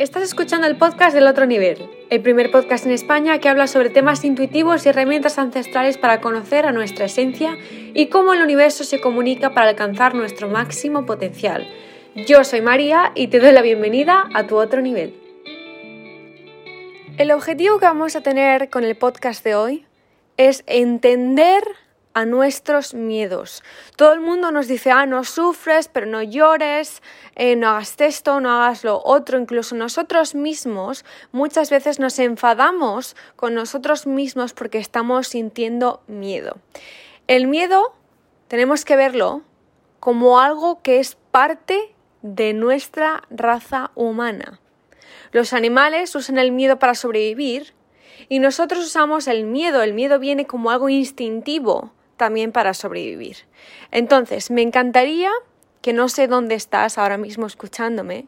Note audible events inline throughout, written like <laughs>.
Estás escuchando el podcast del otro nivel, el primer podcast en España que habla sobre temas intuitivos y herramientas ancestrales para conocer a nuestra esencia y cómo el universo se comunica para alcanzar nuestro máximo potencial. Yo soy María y te doy la bienvenida a tu otro nivel. El objetivo que vamos a tener con el podcast de hoy es entender nuestros miedos. Todo el mundo nos dice, ah, no sufres, pero no llores, eh, no hagas esto, no hagas lo otro. Incluso nosotros mismos muchas veces nos enfadamos con nosotros mismos porque estamos sintiendo miedo. El miedo tenemos que verlo como algo que es parte de nuestra raza humana. Los animales usan el miedo para sobrevivir y nosotros usamos el miedo. El miedo viene como algo instintivo también para sobrevivir. Entonces, me encantaría, que no sé dónde estás ahora mismo escuchándome,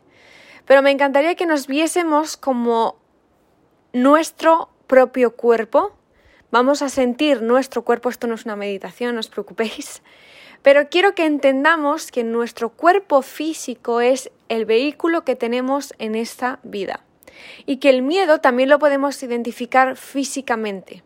pero me encantaría que nos viésemos como nuestro propio cuerpo. Vamos a sentir nuestro cuerpo, esto no es una meditación, no os preocupéis, pero quiero que entendamos que nuestro cuerpo físico es el vehículo que tenemos en esta vida y que el miedo también lo podemos identificar físicamente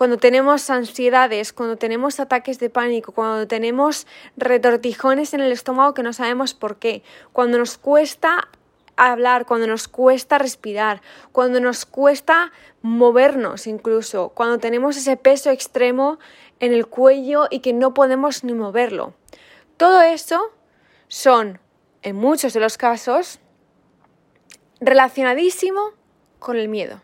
cuando tenemos ansiedades, cuando tenemos ataques de pánico, cuando tenemos retortijones en el estómago que no sabemos por qué, cuando nos cuesta hablar, cuando nos cuesta respirar, cuando nos cuesta movernos incluso, cuando tenemos ese peso extremo en el cuello y que no podemos ni moverlo. Todo eso son, en muchos de los casos, relacionadísimo con el miedo.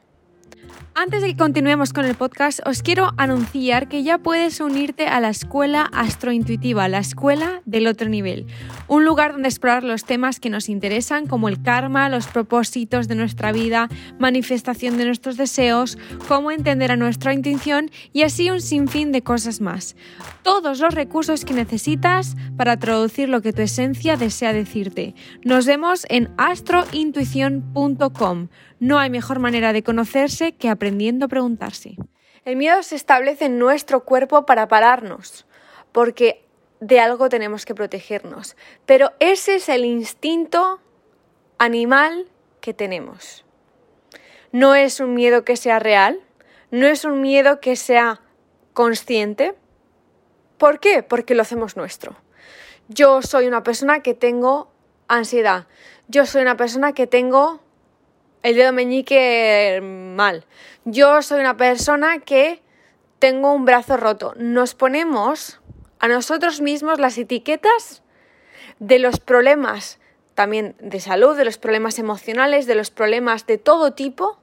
Antes de que continuemos con el podcast, os quiero anunciar que ya puedes unirte a la escuela astrointuitiva, la escuela del otro nivel, un lugar donde explorar los temas que nos interesan como el karma, los propósitos de nuestra vida, manifestación de nuestros deseos, cómo entender a nuestra intuición y así un sinfín de cosas más. Todos los recursos que necesitas para traducir lo que tu esencia desea decirte. Nos vemos en astrointuición.com. No hay mejor manera de conocerse que aprendiendo a preguntarse. El miedo se establece en nuestro cuerpo para pararnos, porque de algo tenemos que protegernos. Pero ese es el instinto animal que tenemos. No es un miedo que sea real, no es un miedo que sea consciente. ¿Por qué? Porque lo hacemos nuestro. Yo soy una persona que tengo ansiedad. Yo soy una persona que tengo el dedo meñique mal. Yo soy una persona que tengo un brazo roto. Nos ponemos a nosotros mismos las etiquetas de los problemas también de salud, de los problemas emocionales, de los problemas de todo tipo,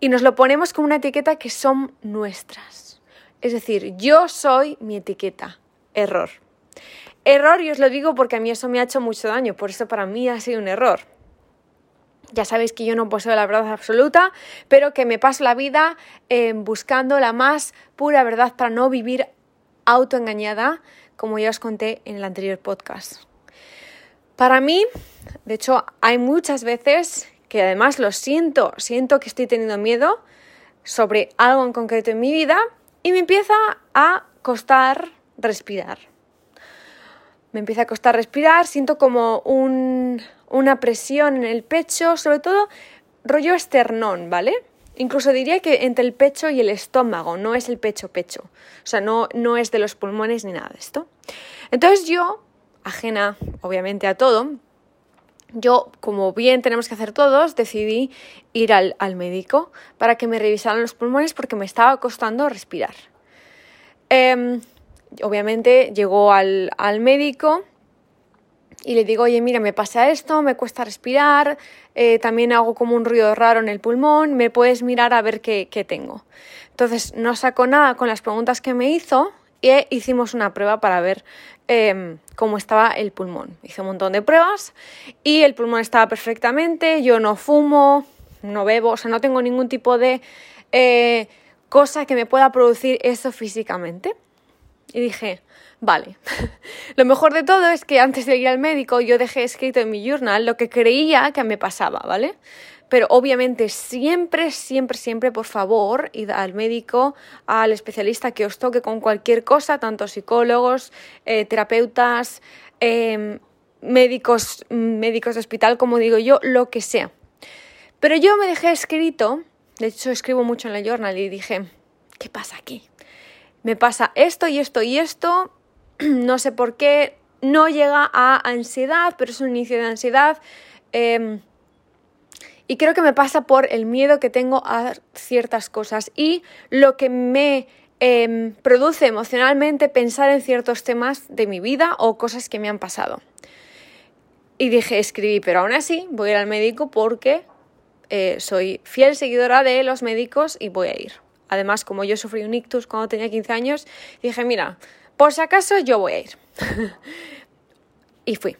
y nos lo ponemos como una etiqueta que son nuestras. Es decir, yo soy mi etiqueta. Error. Error, y os lo digo porque a mí eso me ha hecho mucho daño, por eso para mí ha sido un error. Ya sabéis que yo no poseo la verdad absoluta, pero que me paso la vida eh, buscando la más pura verdad para no vivir autoengañada, como ya os conté en el anterior podcast. Para mí, de hecho, hay muchas veces que además lo siento, siento que estoy teniendo miedo sobre algo en concreto en mi vida y me empieza a costar respirar. Me empieza a costar respirar, siento como un, una presión en el pecho, sobre todo rollo esternón, ¿vale? Incluso diría que entre el pecho y el estómago, no es el pecho-pecho. O sea, no, no es de los pulmones ni nada de esto. Entonces yo, ajena obviamente a todo, yo, como bien tenemos que hacer todos, decidí ir al, médico para que me revisaran los pulmones porque me estaba costando respirar. Em, obviamente llegó al, al médico y le digo, oye, mira, me pasa esto, me cuesta respirar, eh, también hago como un ruido raro en el pulmón, me puedes mirar a ver qué, tengo. Entonces no sacó nada con las preguntas que me hizo y hicimos una prueba para ver em, cómo estaba el pulmón. Hice un montón de pruebas y el pulmón estaba perfectamente, yo no fumo, no bebo, o sea, no tengo ningún tipo de eh, cosa que me pueda producir eso físicamente. Y dije, vale, <laughs> lo mejor de todo es que antes de ir al médico yo dejé escrito en mi journal lo que creía que me pasaba, ¿vale? Pero obviamente siempre, siempre, siempre, por favor, id al médico, al especialista que os toque con cualquier cosa, tanto psicólogos, eh, terapeutas, em, médicos, médicos de hospital, como digo yo, lo que sea. Pero yo me dejé escrito, de hecho escribo mucho en la journal y dije, ¿qué pasa aquí? Me pasa esto y esto y esto, <clears throat> no sé por qué, no llega a ansiedad, pero es un inicio de ansiedad. Em, y creo que me pasa por el miedo que tengo a ciertas cosas y lo que me em, produce emocionalmente pensar en ciertos temas de mi vida o cosas que me han pasado. Y dije, escribí, pero aún así voy a ir al médico porque eh, soy fiel seguidora de los médicos y voy a ir. Además, como yo sufrí un ictus cuando tenía 15 años, dije, mira, por si acaso yo voy a ir. <laughs> y fui.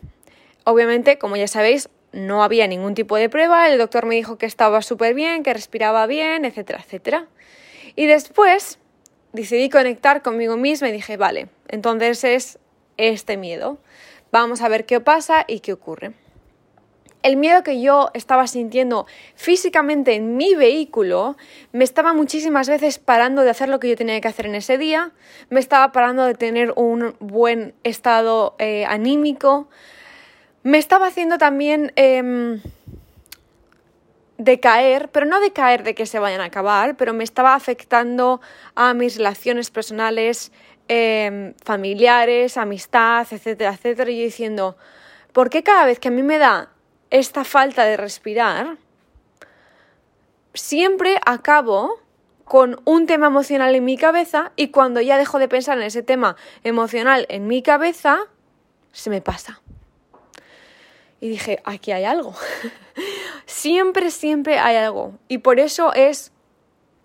Obviamente, como ya sabéis, no había ningún tipo de prueba, el doctor me dijo que estaba súper bien, que respiraba bien, etcétera, etcétera. Y después decidí conectar conmigo misma y dije, vale, entonces es este miedo. Vamos a ver qué pasa y qué ocurre. El miedo que yo estaba sintiendo físicamente en mi vehículo me estaba muchísimas veces parando de hacer lo que yo tenía que hacer en ese día, me estaba parando de tener un buen estado eh, anímico, me estaba haciendo también eh, decaer, pero no decaer de que se vayan a acabar, pero me estaba afectando a mis relaciones personales, em, familiares, amistad, etcétera, etcétera. Y yo diciendo, ¿por qué cada vez que a mí me da esta falta de respirar, siempre acabo con un tema emocional en mi cabeza y cuando ya dejo de pensar en ese tema emocional en mi cabeza, se me pasa y dije, aquí hay algo. <laughs> siempre, siempre hay algo. Y por eso es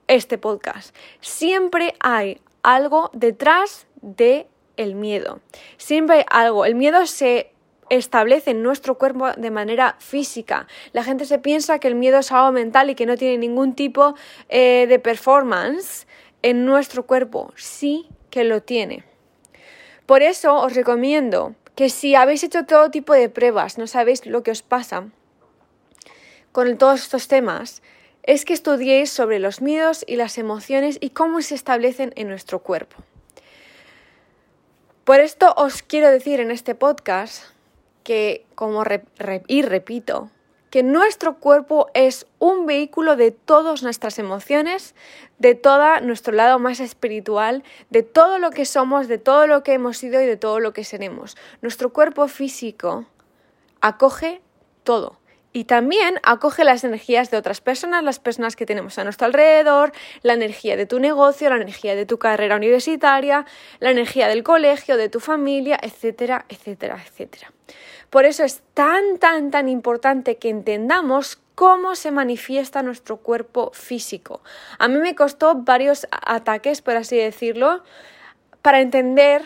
este podcast. Siempre hay algo detrás de el miedo. Siempre hay algo. El miedo se establece en nuestro cuerpo de manera física. La gente se piensa que el miedo es algo mental y que no tiene ningún tipo eh, de performance en nuestro cuerpo. Sí que lo tiene. Por eso os recomiendo que si habéis hecho todo tipo de pruebas, no sabéis lo que os pasa con todos estos temas, es que estudiéis sobre los miedos y las emociones y cómo se establecen en nuestro cuerpo. Por esto os quiero decir en este podcast que, como y repito, que nuestro cuerpo es un vehículo de todas nuestras emociones, de todo nuestro lado más espiritual, de todo lo que somos, de todo lo que hemos sido y de todo lo que seremos. Nuestro cuerpo físico acoge todo. Y también acoge las energías de otras personas, las personas que tenemos a nuestro alrededor, la energía de tu negocio, la energía de tu carrera universitaria, la energía del colegio, de tu familia, etcétera, etcétera, etcétera. Por eso es tan, tan, tan importante que entendamos cómo se manifiesta nuestro cuerpo físico. A mí me costó varios ataques, por así decirlo, para entender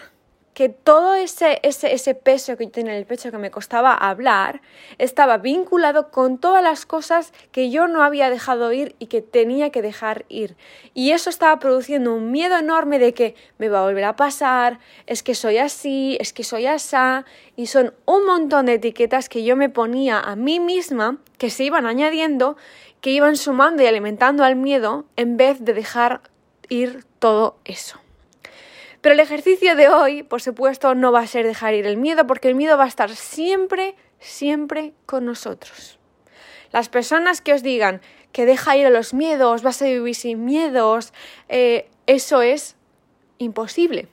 que todo ese, ese, ese, peso que yo tenía en el pecho que me costaba hablar estaba vinculado con todas las cosas que yo no había dejado ir y que tenía que dejar ir. Y eso estaba produciendo un miedo enorme de que me va a volver a pasar, es que soy así, es que soy asá, y son un montón de etiquetas que yo me ponía a mí misma que se iban añadiendo, que iban sumando y alimentando al miedo en vez de dejar ir todo eso. Pero el ejercicio de hoy, por supuesto, no va a ser dejar ir el miedo, porque el miedo va a estar siempre, siempre con nosotros. Las personas que os digan que deja ir a los miedos, vas a vivir sin miedos, eh, eso es imposible.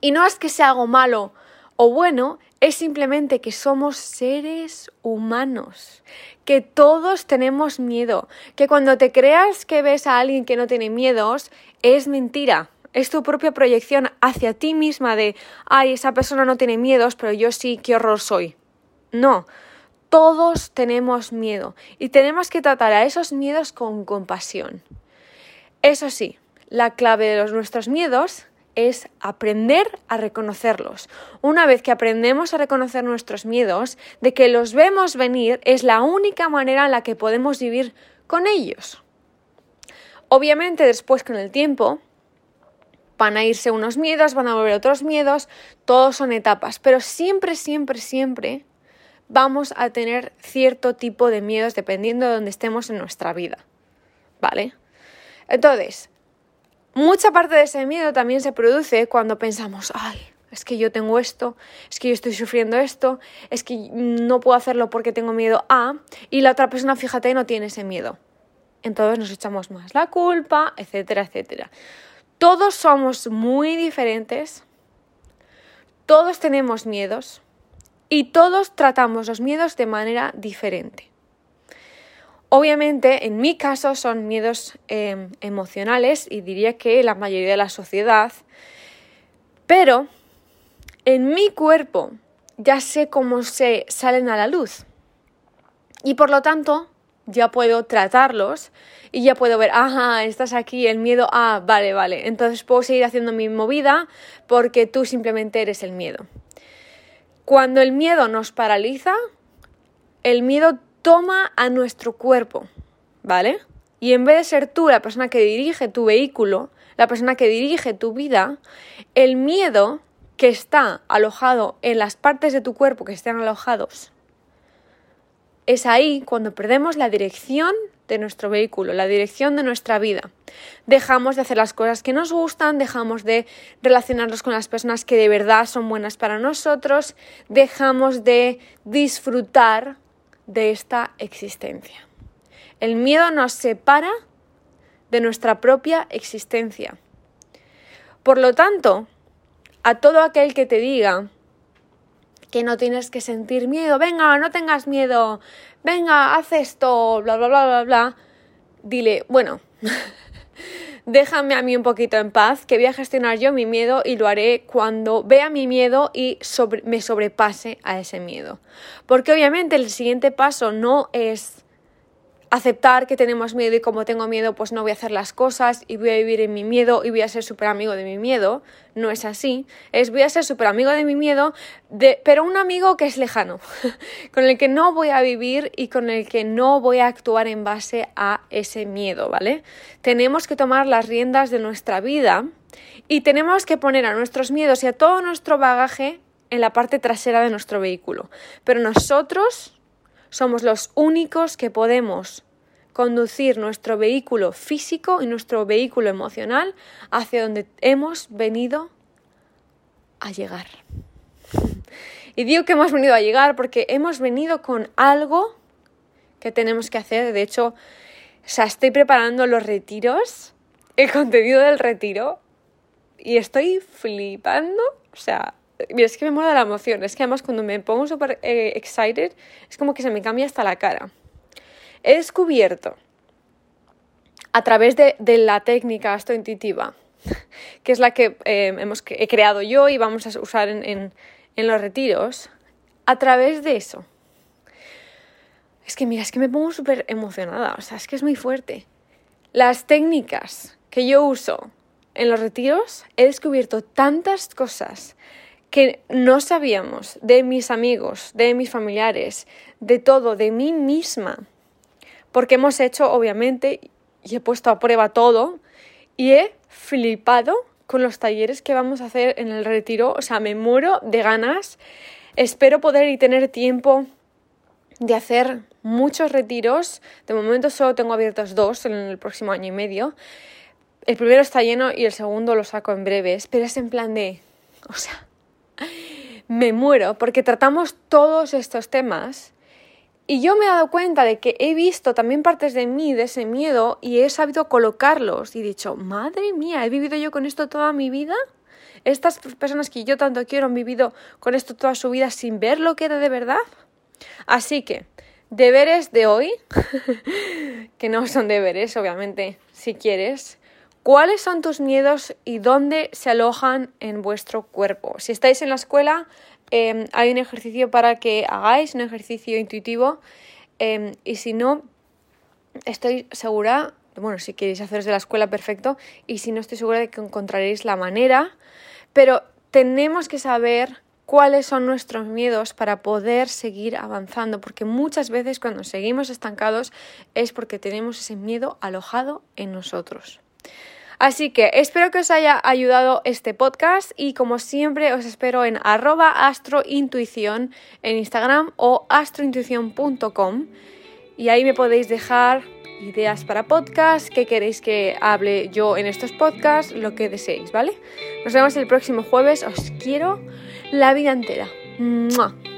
Y no es que sea algo malo o bueno, es simplemente que somos seres humanos, que todos tenemos miedo, que cuando te creas que ves a alguien que no tiene miedos, es mentira es tu propia proyección hacia ti misma de, ay, esa persona no tiene miedos, pero yo sí, qué horror soy. No, todos tenemos miedo y tenemos que tratar a esos miedos con compasión. Eso sí, la clave de los, nuestros miedos es aprender a reconocerlos. Una vez que aprendemos a reconocer nuestros miedos, de que los vemos venir, es la única manera en la que podemos vivir con ellos. Obviamente después con el tiempo van a irse unos miedos, van a volver otros miedos, todos son etapas, pero siempre, siempre, siempre vamos a tener cierto tipo de miedos dependiendo de donde estemos en nuestra vida. ¿Vale? Entonces, mucha parte de ese miedo también se produce cuando pensamos, ay, es que yo tengo esto, es que yo estoy sufriendo esto, es que no puedo hacerlo porque tengo miedo a, y la otra persona, fíjate, no tiene ese miedo. Entonces nos echamos más la culpa, etcétera, etcétera. Todos somos muy diferentes, todos tenemos miedos. Y todos tratamos los miedos de manera diferente. Obviamente, en mi caso son miedos em, emocionales y diría que la mayoría de la sociedad, pero en mi cuerpo ya sé cómo se salen a la luz. Y por lo tanto ya puedo tratarlos y ya puedo ver, ajá, estás aquí, el miedo, ah, vale, vale. Entonces puedo seguir haciendo mi movida porque tú simplemente eres el miedo. Cuando el miedo nos paraliza, el miedo toma a nuestro cuerpo, ¿vale? Y en vez de ser tú la persona que dirige tu vehículo, la persona que dirige tu vida, el miedo que está alojado en las partes de tu cuerpo que estén alojados es ahí cuando perdemos la dirección de nuestro vehículo, la dirección de nuestra vida. Dejamos de hacer las cosas que nos gustan, dejamos de relacionarnos con las personas que de verdad son buenas para nosotros, dejamos de disfrutar de esta existencia. El miedo nos separa de nuestra propia existencia. Por lo tanto, a todo aquel que te diga que no tienes que sentir miedo, venga, no tengas miedo, venga, haz esto, bla, bla, bla, bla, bla, dile, bueno, <laughs> déjame a mí un poquito en paz, que voy a gestionar yo mi miedo y lo haré cuando vea mi miedo y me sobrepase a ese miedo. Porque obviamente el siguiente paso no es aceptar que tenemos miedo y como tengo miedo pues no voy a hacer las cosas y voy a vivir en mi miedo y voy a ser súper amigo de mi miedo. No es así. Es voy a ser súper amigo de mi miedo, de, pero un amigo que es lejano, <laughs> con el que no voy a vivir y con el que no voy a actuar en base a ese miedo, ¿vale? Tenemos que tomar las riendas de nuestra vida y tenemos que poner a nuestros miedos y a todo nuestro bagaje en la parte trasera de nuestro vehículo. Pero nosotros somos los únicos que podemos conducir nuestro vehículo físico y nuestro vehículo emocional hacia donde hemos venido a llegar. Y digo que hemos venido a llegar porque hemos venido con algo que tenemos que hacer. De hecho, o estoy preparando los retiros, el contenido del retiro, y estoy flipando. O sea, Mira, es que me mola la emoción. Es que además cuando me pongo súper eh, excited, es como que se me cambia hasta la cara. He descubierto a través de, la técnica astrointuitiva, <laughs> que es la que eh, hemos, he creado yo y vamos a usar en, en los retiros, a través de eso. Es que mira, es que me pongo súper emocionada, o sea, es que es muy fuerte. Las técnicas que yo uso en los retiros, he descubierto tantas cosas que no sabíamos de mis amigos, de mis familiares, de todo, de mí misma. Porque hemos hecho, obviamente, y he puesto a prueba todo y he flipado con los talleres que vamos a hacer en el retiro. O sea, me muero de ganas. Espero poder y tener tiempo de hacer muchos retiros. De momento solo tengo abiertos dos en el próximo año y medio. El primero está lleno y el segundo lo saco en breves, pero es en plan de, o sea, me muero porque tratamos todos estos temas y yo me he dado cuenta de que he visto también partes de mí, de ese miedo, y he sabido colocarlos y he dicho, madre mía, ¿he vivido yo con esto toda mi vida? Estas personas que yo tanto quiero han vivido con esto toda su vida sin ver lo que era de verdad. Así que, deberes de hoy, <laughs> que no son deberes, obviamente, si quieres, ¿Cuáles son tus miedos y dónde se alojan en vuestro cuerpo? Si estáis en la escuela, em, hay un ejercicio para que hagáis, un ejercicio intuitivo. Em, y si no, estoy segura, bueno, si queréis haceros de la escuela, perfecto. Y si no, estoy segura de que encontraréis la manera. Pero tenemos que saber cuáles son nuestros miedos para poder seguir avanzando, porque muchas veces cuando seguimos estancados es porque tenemos ese miedo alojado en nosotros. Así que espero que os haya ayudado este podcast y como siempre os espero en arroba astrointuición en Instagram o astrointuición.com Y ahí me podéis dejar ideas para podcast, qué queréis que hable yo en estos podcasts, lo que deseéis, ¿vale? Nos vemos el próximo jueves, os quiero la vida entera. ¡Mua!